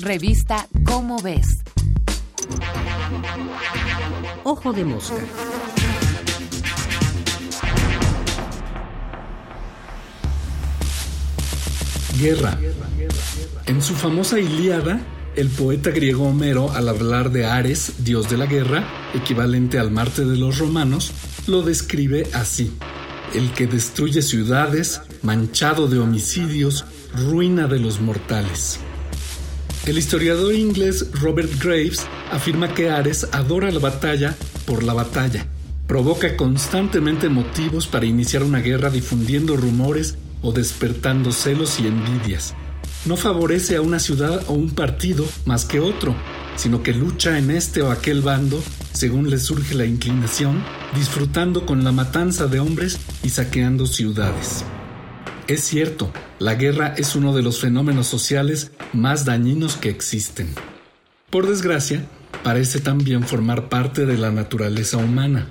Revista Cómo ves. Ojo de mosca. Guerra. En su famosa Ilíada, el poeta griego Homero, al hablar de Ares, dios de la guerra, equivalente al Marte de los romanos, lo describe así. El que destruye ciudades, manchado de homicidios, ruina de los mortales. El historiador inglés Robert Graves afirma que Ares adora la batalla por la batalla. Provoca constantemente motivos para iniciar una guerra difundiendo rumores o despertando celos y envidias. No favorece a una ciudad o un partido más que otro, sino que lucha en este o aquel bando según le surge la inclinación, disfrutando con la matanza de hombres y saqueando ciudades. Es cierto, la guerra es uno de los fenómenos sociales más dañinos que existen. Por desgracia, parece también formar parte de la naturaleza humana.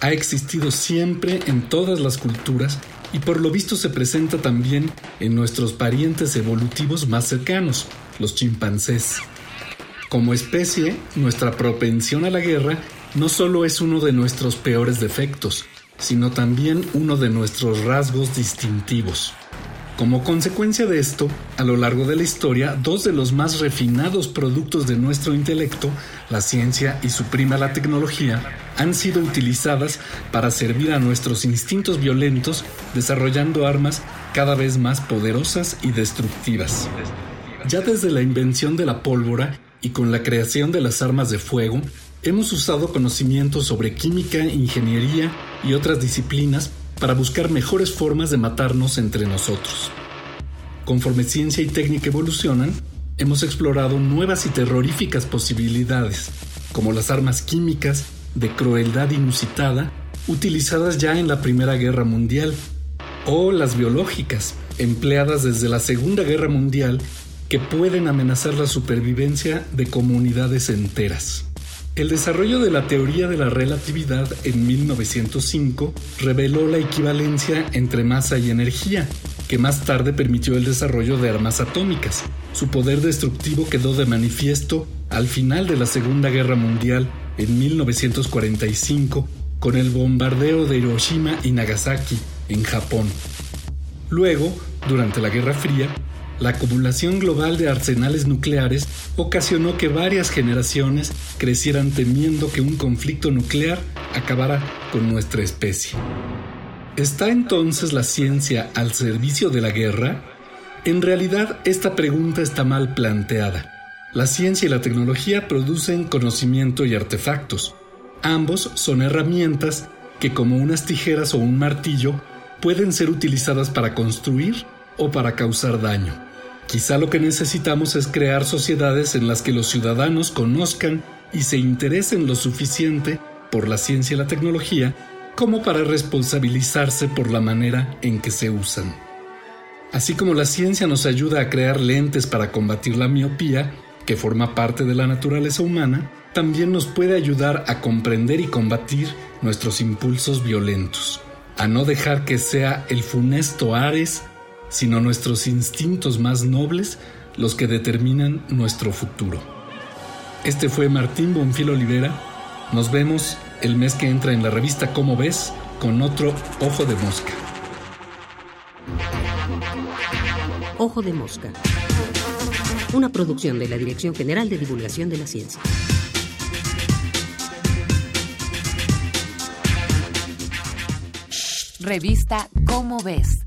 Ha existido siempre en todas las culturas y por lo visto se presenta también en nuestros parientes evolutivos más cercanos, los chimpancés. Como especie, nuestra propensión a la guerra no solo es uno de nuestros peores defectos, sino también uno de nuestros rasgos distintivos. Como consecuencia de esto, a lo largo de la historia, dos de los más refinados productos de nuestro intelecto, la ciencia y su prima la tecnología, han sido utilizadas para servir a nuestros instintos violentos, desarrollando armas cada vez más poderosas y destructivas. Ya desde la invención de la pólvora y con la creación de las armas de fuego, hemos usado conocimientos sobre química, ingeniería y otras disciplinas para buscar mejores formas de matarnos entre nosotros. Conforme ciencia y técnica evolucionan, hemos explorado nuevas y terroríficas posibilidades, como las armas químicas de crueldad inusitada utilizadas ya en la Primera Guerra Mundial, o las biológicas, empleadas desde la Segunda Guerra Mundial, que pueden amenazar la supervivencia de comunidades enteras. El desarrollo de la teoría de la relatividad en 1905 reveló la equivalencia entre masa y energía, que más tarde permitió el desarrollo de armas atómicas. Su poder destructivo quedó de manifiesto al final de la Segunda Guerra Mundial en 1945 con el bombardeo de Hiroshima y Nagasaki en Japón. Luego, durante la Guerra Fría, la acumulación global de arsenales nucleares ocasionó que varias generaciones crecieran temiendo que un conflicto nuclear acabara con nuestra especie. ¿Está entonces la ciencia al servicio de la guerra? En realidad esta pregunta está mal planteada. La ciencia y la tecnología producen conocimiento y artefactos. Ambos son herramientas que como unas tijeras o un martillo pueden ser utilizadas para construir o para causar daño. Quizá lo que necesitamos es crear sociedades en las que los ciudadanos conozcan y se interesen lo suficiente por la ciencia y la tecnología como para responsabilizarse por la manera en que se usan. Así como la ciencia nos ayuda a crear lentes para combatir la miopía, que forma parte de la naturaleza humana, también nos puede ayudar a comprender y combatir nuestros impulsos violentos, a no dejar que sea el funesto Ares sino nuestros instintos más nobles los que determinan nuestro futuro. Este fue Martín Bonfil Olivera. Nos vemos el mes que entra en la revista Cómo ves con otro Ojo de Mosca. Ojo de Mosca. Una producción de la Dirección General de Divulgación de la Ciencia. Revista Cómo ves